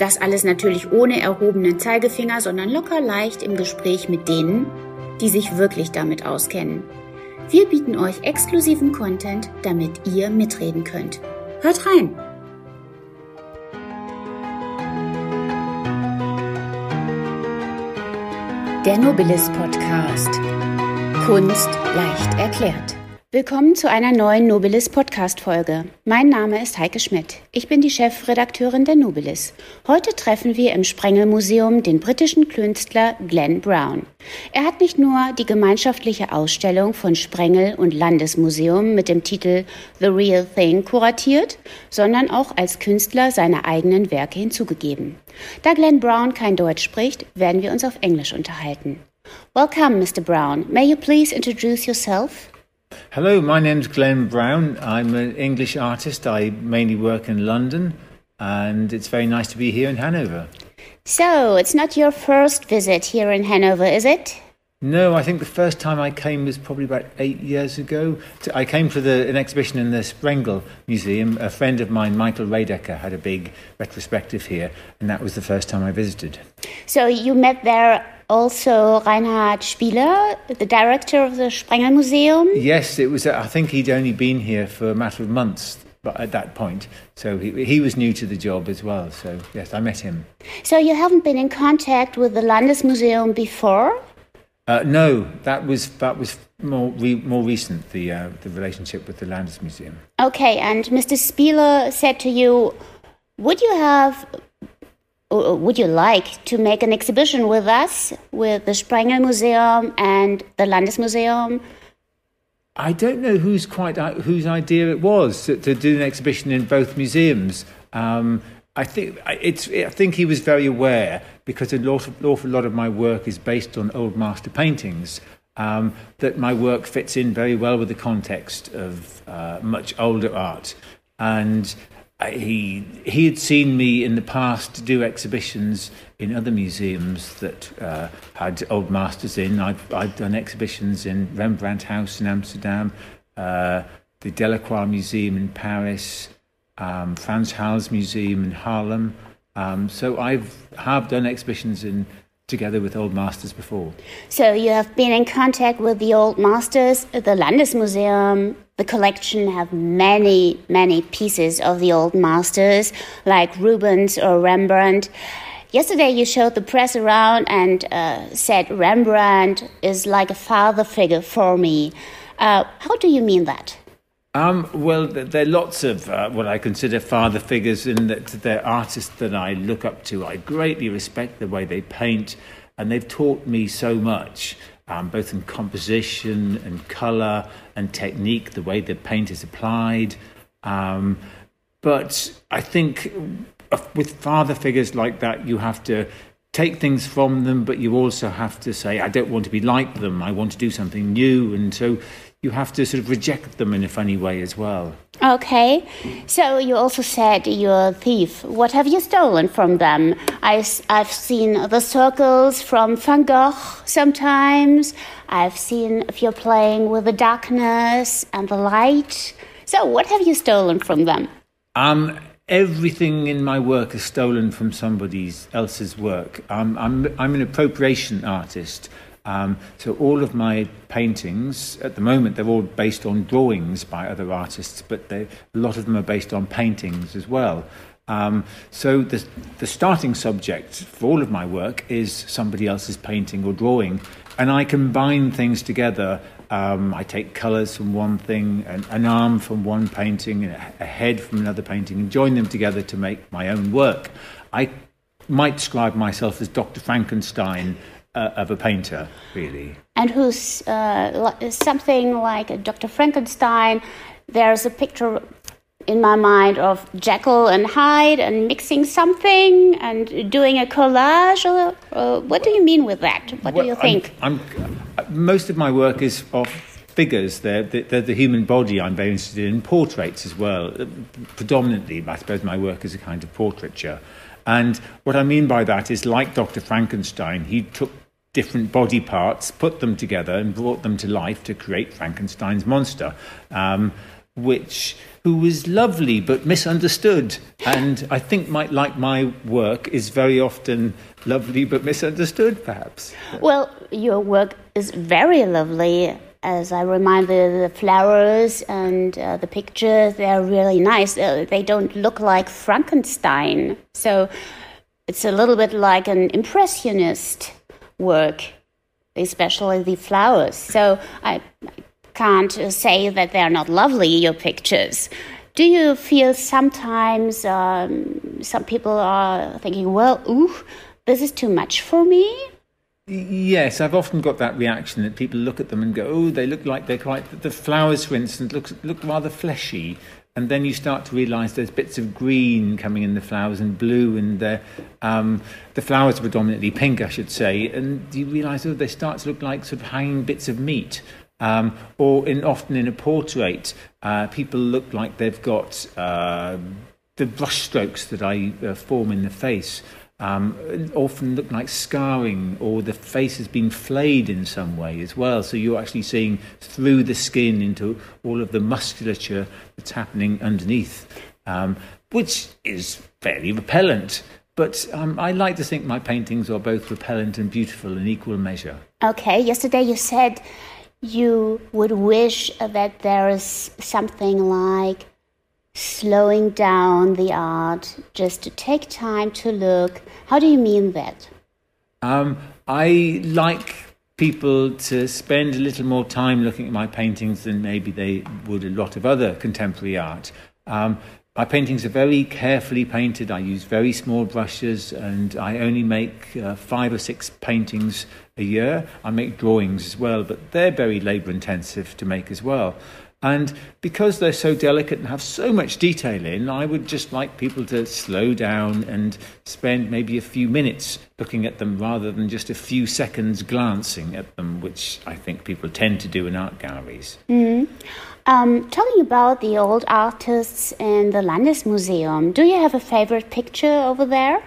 Das alles natürlich ohne erhobenen Zeigefinger, sondern locker leicht im Gespräch mit denen, die sich wirklich damit auskennen. Wir bieten euch exklusiven Content, damit ihr mitreden könnt. Hört rein! Der Nobilis Podcast. Kunst leicht erklärt. Willkommen zu einer neuen Nobilis Podcast Folge. Mein Name ist Heike Schmidt. Ich bin die Chefredakteurin der Nobilis. Heute treffen wir im Sprengel Museum den britischen Künstler Glenn Brown. Er hat nicht nur die gemeinschaftliche Ausstellung von Sprengel und Landesmuseum mit dem Titel The Real Thing kuratiert, sondern auch als Künstler seine eigenen Werke hinzugegeben. Da Glenn Brown kein Deutsch spricht, werden wir uns auf Englisch unterhalten. Welcome, Mr. Brown. May you please introduce yourself? Hello, my name's Glenn Brown. I'm an English artist. I mainly work in London, and it's very nice to be here in Hanover. So, it's not your first visit here in Hanover, is it? No, I think the first time I came was probably about eight years ago. I came for the, an exhibition in the Sprengel Museum. A friend of mine, Michael Raedecker, had a big retrospective here, and that was the first time I visited. So, you met there also Reinhard Spieler, the director of the Sprengel Museum? Yes, it was. I think he'd only been here for a matter of months at that point. So he, he was new to the job as well. So, yes, I met him. So you haven't been in contact with the Landesmuseum before? Uh, no, that was that was more re, more recent. The uh, the relationship with the Landesmuseum. Okay, and Mr. Spieler said to you, "Would you have would you like to make an exhibition with us, with the Sprengel Museum and the Landesmuseum? I don't know who's quite uh, whose idea it was to, to do an exhibition in both museums. Um, I think it's. I think he was very aware because an awful, awful lot of my work is based on old master paintings. Um, that my work fits in very well with the context of uh, much older art, and he he had seen me in the past do exhibitions in other museums that uh, had old masters in. I've, I've done exhibitions in Rembrandt House in Amsterdam, uh, the Delacroix Museum in Paris, um, Frans Hals Museum in Haarlem. Um, so I've have done exhibitions in together with old masters before. So you have been in contact with the old masters, the Landesmuseum. The collection have many, many pieces of the old masters, like Rubens or Rembrandt. Yesterday, you showed the press around and uh, said Rembrandt is like a father figure for me. Uh, how do you mean that? Um, well, there are lots of uh, what I consider father figures in that they're artists that I look up to. I greatly respect the way they paint, and they've taught me so much, um, both in composition and colour and technique, the way the paint is applied. Um, but I think with father figures like that, you have to take things from them, but you also have to say, I don't want to be like them. I want to do something new. And so you have to sort of reject them in a funny way as well. Okay. So you also said you're a thief. What have you stolen from them? I, I've seen the circles from Van Gogh sometimes. I've seen if you're playing with the darkness and the light. So what have you stolen from them? Um, everything in my work is stolen from somebody else's work. Um, I'm, I'm an appropriation artist. Um, so all of my paintings, at the moment, they're all based on drawings by other artists, but they, a lot of them are based on paintings as well. Um, so the, the starting subject for all of my work is somebody else's painting or drawing, and I combine things together Um, I take colours from one thing, an, an arm from one painting, and a, a head from another painting, and join them together to make my own work. I might describe myself as Dr. Frankenstein uh, of a painter, really. And who's uh, something like Dr. Frankenstein? There's a picture in my mind of Jekyll and Hyde and mixing something and doing a collage. Or, or what do you mean with that? What well, do you think? I'm, I'm, most of my work is of figures. They're, they're, the human body. I'm very interested in portraits as well. Predominantly, I suppose my work is a kind of portraiture. And what I mean by that is, like Dr. Frankenstein, he took different body parts, put them together, and brought them to life to create Frankenstein's monster. Um, which who was lovely but misunderstood and i think might like my work is very often lovely but misunderstood perhaps. Well your work is very lovely as i remind the, flowers and uh, the pictures they're really nice. Uh, they don't look like frankenstein. So it's a little bit like an impressionist work especially the flowers. So i can't say that they're not lovely, your pictures. Do you feel sometimes um, some people are thinking, well, ooh, this is too much for me? Yes, I've often got that reaction that people look at them and go, "Oh, they look like they're quite." The flowers, for instance, look look rather fleshy, and then you start to realise there's bits of green coming in the flowers and blue, and the um, the flowers are predominantly pink, I should say, and you realise oh, they start to look like sort of hanging bits of meat. Um, or in, often in a portrait, uh, people look like they've got uh, the brushstrokes that I uh, form in the face. Um, often look like scarring, or the face has been flayed in some way as well. So you're actually seeing through the skin into all of the musculature that's happening underneath, um, which is fairly repellent. But um, I like to think my paintings are both repellent and beautiful in equal measure. Okay, yesterday you said you would wish that there is something like slowing down the art just to take time to look. How do you mean that? Um, I like people to spend a little more time looking at my paintings than maybe they would a lot of other contemporary art. Um, my paintings are very carefully painted. I use very small brushes and I only make uh, five or six paintings a year. I make drawings as well, but they're very labour intensive to make as well. And because they're so delicate and have so much detail in, I would just like people to slow down and spend maybe a few minutes looking at them rather than just a few seconds glancing at them, which I think people tend to do in art galleries. Mm-hmm. Um, talking about the old artists in the Landesmuseum, do you have a favorite picture over there?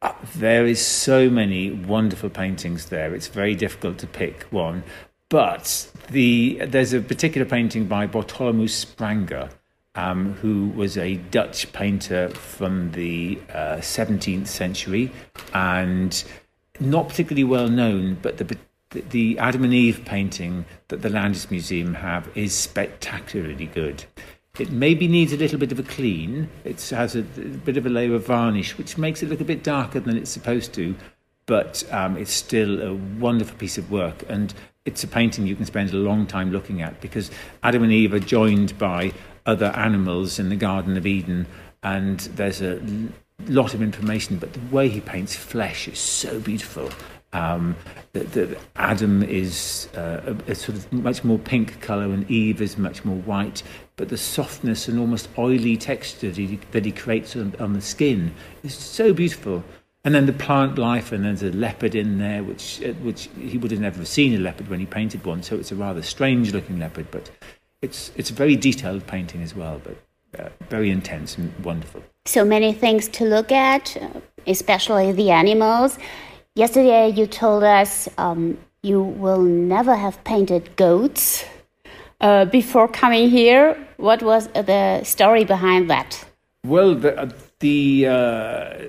Uh, there is so many wonderful paintings there. It's very difficult to pick one, but the there's a particular painting by Bartholomew Spranger, um, who was a Dutch painter from the uh, 17th century and not particularly well known, but the the Adam and Eve painting that the Landesmuseum have is spectacularly good. It maybe needs a little bit of a clean. It has a, a bit of a layer of varnish, which makes it look a bit darker than it's supposed to, but um, it's still a wonderful piece of work. And it's a painting you can spend a long time looking at because Adam and Eve are joined by other animals in the Garden of Eden, and there's a lot of information, but the way he paints flesh is so beautiful. Um, that, that, Adam is uh, a, a, sort of much more pink colour and Eve is much more white, but the softness and almost oily texture that he, that he creates on, on, the skin is so beautiful. And then the plant life, and there's a leopard in there, which uh, which he would have never seen a leopard when he painted one, so it's a rather strange looking leopard, but it's it's a very detailed painting as well, but uh, very intense and wonderful. So many things to look at, especially the animals. Yesterday, you told us um, you will never have painted goats uh, before coming here. What was the story behind that? Well, the, uh, the uh,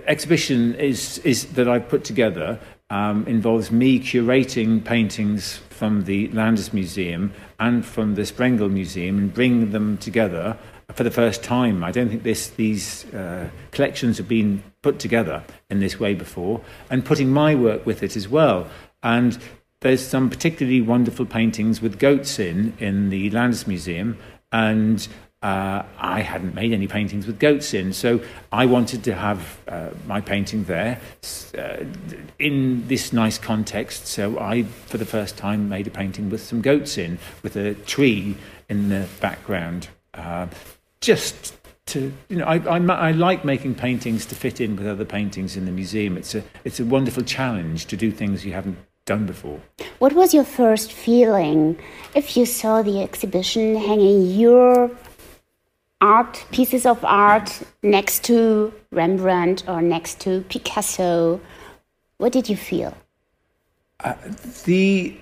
exhibition is, is that I put together um, involves me curating paintings from the Landesmuseum and from the Sprengel Museum and bringing them together for the first time. I don't think this, these uh, collections have been put together in this way before, and putting my work with it as well. And there's some particularly wonderful paintings with goats in in the Landesmuseum, and uh, I hadn't made any paintings with goats in, so I wanted to have uh, my painting there uh, in this nice context. So I, for the first time, made a painting with some goats in, with a tree in the background, uh, just to you know, I, I, I, like making paintings to fit in with other paintings in the museum. It's a it's a wonderful challenge to do things you haven't done before. What was your first feeling if you saw the exhibition hanging your art pieces of art next to Rembrandt or next to Picasso? What did you feel? Uh, the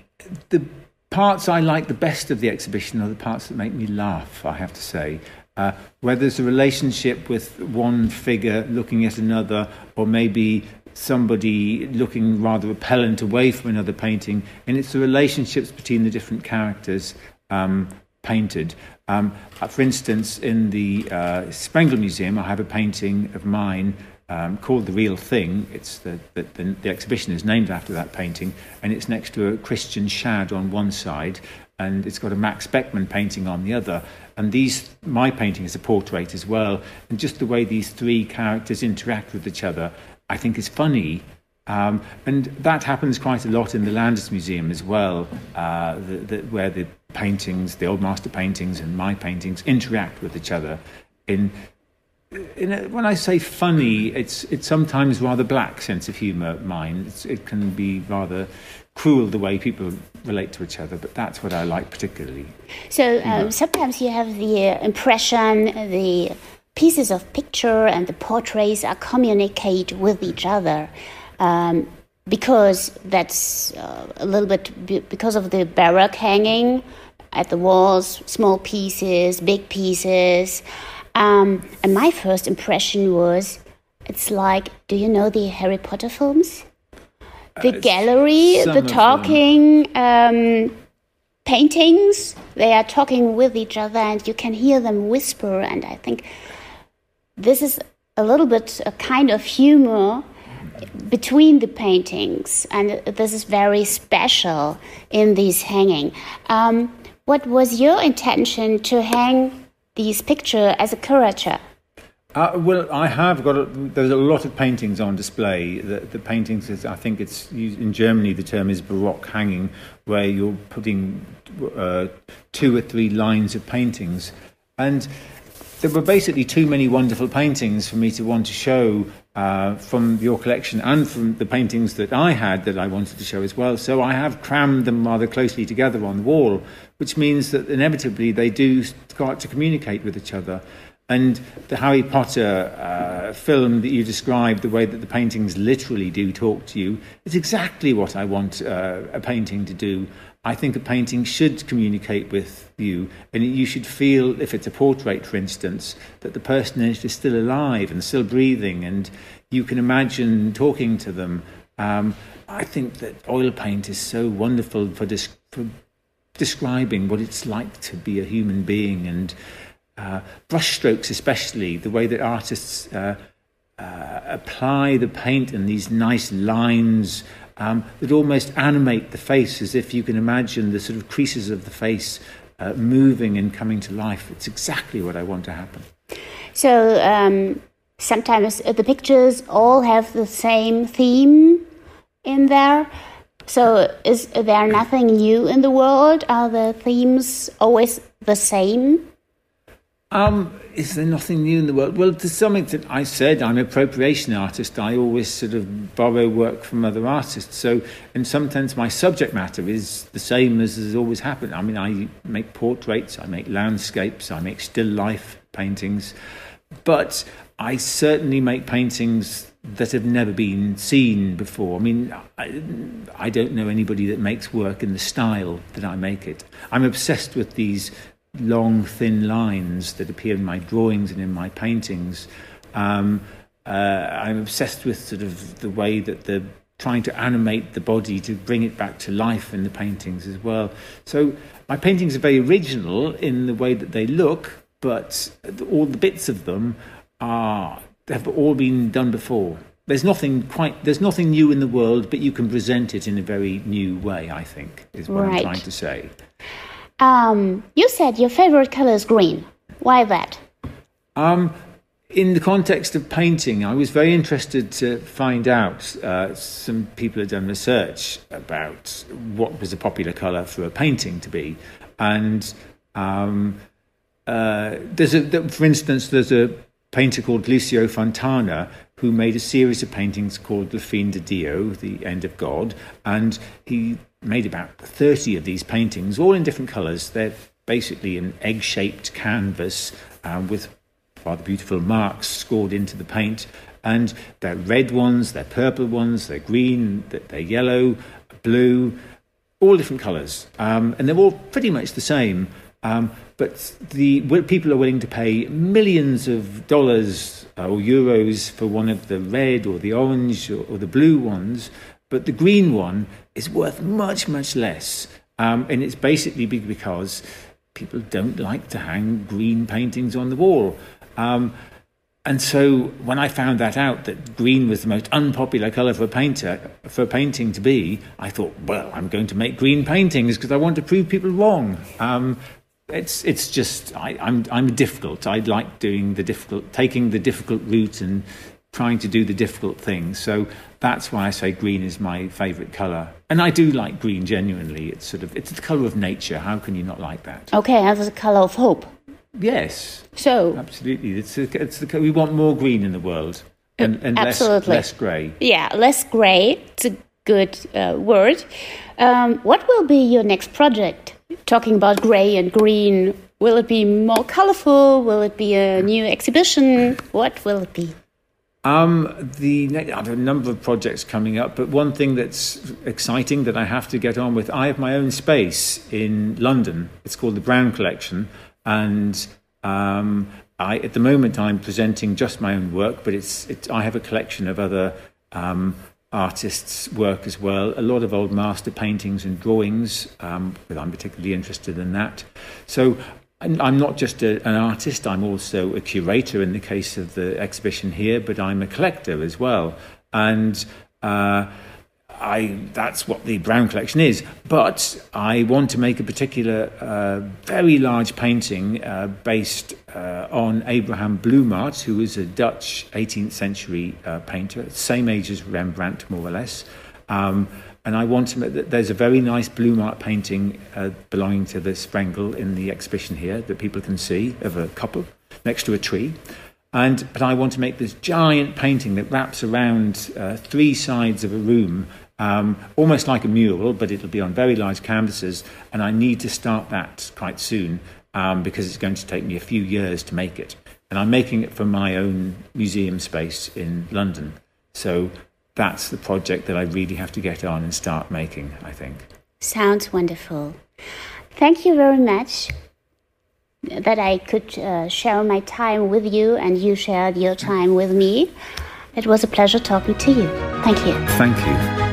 the parts I like the best of the exhibition are the parts that make me laugh. I have to say. Uh, where there's a relationship with one figure looking at another, or maybe somebody looking rather repellent away from another painting, and it's the relationships between the different characters um, painted. Um, uh, for instance, in the uh, Sprengel Museum, I have a painting of mine um, called The Real Thing. It's the, the, the, the, exhibition is named after that painting, and it's next to a Christian Schad on one side, and it's got a Max Beckmann painting on the other. And these, my painting is a portrait as well, and just the way these three characters interact with each other, I think is funny. Um, and that happens quite a lot in the Landesmuseum as well, uh, the, the, where the paintings, the old master paintings and my paintings interact with each other in a, when I say funny, it's it's sometimes rather black sense of humour. Mine, it's, it can be rather cruel the way people relate to each other, but that's what I like particularly. So um, sometimes you have the impression the pieces of picture and the portraits are communicate with each other. Um, because that's uh, a little bit because of the baroque hanging at the walls, small pieces, big pieces. Um, and my first impression was it's like, do you know the Harry Potter films? The uh, gallery, the talking um, paintings, they are talking with each other and you can hear them whisper. And I think this is a little bit a kind of humor between the paintings, and this is very special in these hanging. Um, what was your intention to hang these pictures as a curator? Uh, well, I have got. A, there's a lot of paintings on display. The, the paintings, is, I think it's in Germany. The term is baroque hanging, where you're putting uh, two or three lines of paintings, and there were basically too many wonderful paintings for me to want to show uh, from your collection and from the paintings that I had that I wanted to show as well. So I have crammed them rather closely together on the wall, which means that inevitably they do start to communicate with each other. And the Harry Potter uh, film that you described, the way that the paintings literally do talk to you, is exactly what I want uh, a painting to do. I think a painting should communicate with you, and you should feel, if it's a portrait, for instance, that the person is still alive and still breathing, and you can imagine talking to them. Um, I think that oil paint is so wonderful for, for describing what it's like to be a human being and uh, brushstrokes, especially the way that artists uh, uh, apply the paint and these nice lines um, that almost animate the face as if you can imagine the sort of creases of the face uh, moving and coming to life. It's exactly what I want to happen. So um, sometimes the pictures all have the same theme in there. So, is there nothing new in the world? Are the themes always the same? Um, is there nothing new in the world? Well, to some extent, I said I'm an appropriation artist. I always sort of borrow work from other artists. So, and sometimes my subject matter is the same as has always happened. I mean, I make portraits, I make landscapes, I make still life paintings, but I certainly make paintings that have never been seen before. I mean, I, I, don't know anybody that makes work in the style that I make it. I'm obsessed with these long, thin lines that appear in my drawings and in my paintings. Um, uh, I'm obsessed with sort of the way that they're trying to animate the body to bring it back to life in the paintings as well. So my paintings are very original in the way that they look, but all the bits of them are have all been done before. there's nothing quite there's nothing new in the world, but you can present it in a very new way. I think is what Right. I'm trying to say. Um, you said your favorite color is green. Why that? Um, in the context of painting, I was very interested to find out. Uh, some people had done research about what was a popular colour for a painting to be, and um, uh, there's a, for instance, there's a painter called Lucio Fontana who made a series of paintings called La Fine di Dio, the End of God, and he made about 30 of these paintings, all in different colours. They're basically an egg-shaped canvas um, with rather beautiful marks scored into the paint, and they're red ones, they're purple ones, they're green, they're yellow, blue, all different colours, um, and they're all pretty much the same. Um, but the people are willing to pay millions of dollars uh, or euros for one of the red or the orange or, or the blue ones, but the green one is worth much much less, um, and it's basically because people don't like to hang green paintings on the wall. Um, and so when I found that out, that green was the most unpopular colour for a painter, for a painting to be, I thought, well, I'm going to make green paintings because I want to prove people wrong. Um, it's it's just I, I'm I'm difficult. I like doing the difficult, taking the difficult route and trying to do the difficult things. So that's why I say green is my favourite colour. And I do like green genuinely. It's sort of it's the colour of nature. How can you not like that? Okay, that's the color of hope. Yes, So, Absolutely, it's, a, it's the, we want more green in the world and, and less, Absolutely. less grey. yeah, less gray. It's a good uh, word. Um, what will be your next project? Talking about gray and green, will it be more colorful? Will it be a new exhibition? What will it be? Um, the I have a number of projects coming up, but one thing that's exciting that I have to get on with, I have my own space in London. It's called the Brown Collection, and um, I, at the moment I'm presenting just my own work, but it's, it's I have a collection of other um, artists' work as well. A lot of old master paintings and drawings, um, but I'm particularly interested in that. So I'm not just a, an artist, I'm also a curator in the case of the exhibition here, but I'm a collector as well. And uh, I, that's what the Brown collection is. But I want to make a particular, uh, very large painting uh, based uh, on Abraham Bloemaert, who was a Dutch 18th century uh, painter, same age as Rembrandt, more or less. Um, and I want to. make- There's a very nice Bloemaert painting uh, belonging to the Sprengel in the exhibition here that people can see of a couple next to a tree. And but I want to make this giant painting that wraps around uh, three sides of a room, um, almost like a mural, but it'll be on very large canvases. And I need to start that quite soon um, because it's going to take me a few years to make it. And I'm making it for my own museum space in London. So that's the project that I really have to get on and start making. I think. Sounds wonderful. Thank you very much that I could uh, share my time with you and you shared your time with me. It was a pleasure talking to you. Thank you. Thank you.